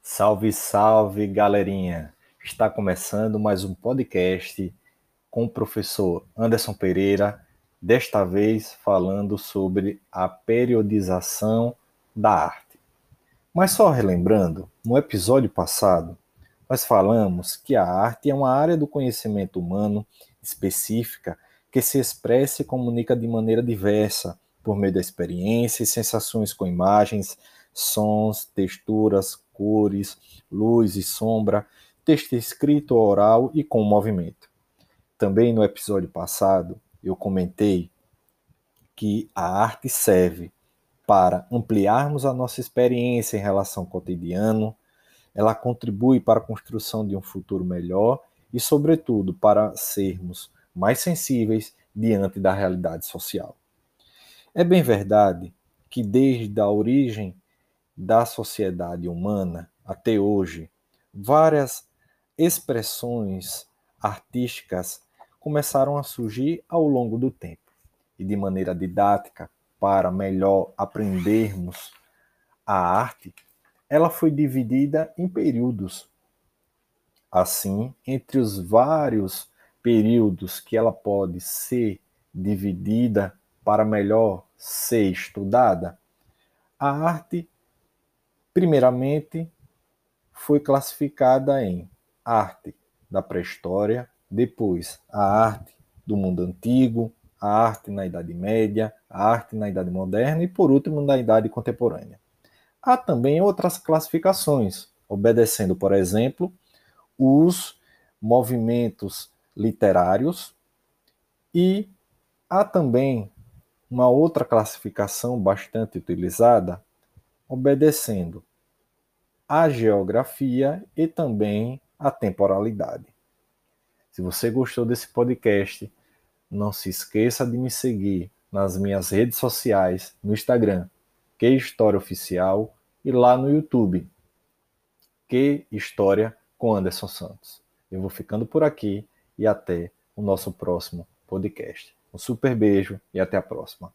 Salve, salve, galerinha! Está começando mais um podcast com o professor Anderson Pereira, desta vez falando sobre a periodização da arte. Mas só relembrando, no episódio passado, nós falamos que a arte é uma área do conhecimento humano específica que se expressa e comunica de maneira diversa, por meio da experiência e sensações com imagens, sons, texturas, cores, luz e sombra, texto escrito ou oral e com movimento. Também no episódio passado eu comentei que a arte serve para ampliarmos a nossa experiência em relação ao cotidiano, ela contribui para a construção de um futuro melhor e, sobretudo, para sermos mais sensíveis diante da realidade social. É bem verdade que desde a origem da sociedade humana até hoje, várias expressões artísticas começaram a surgir ao longo do tempo e de maneira didática para melhor aprendermos a arte, ela foi dividida em períodos. Assim, entre os vários períodos que ela pode ser dividida para melhor ser estudada, a arte, primeiramente, foi classificada em arte da pré-história, depois a arte do mundo antigo, a arte na Idade Média, a arte na Idade Moderna e, por último, na Idade Contemporânea. Há também outras classificações, obedecendo, por exemplo, os movimentos literários e há também uma outra classificação bastante utilizada, obedecendo a geografia e também a temporalidade. Se você gostou desse podcast, não se esqueça de me seguir nas minhas redes sociais, no Instagram, Que História Oficial, e lá no YouTube, Que História com Anderson Santos. Eu vou ficando por aqui e até o nosso próximo podcast. Um super beijo e até a próxima.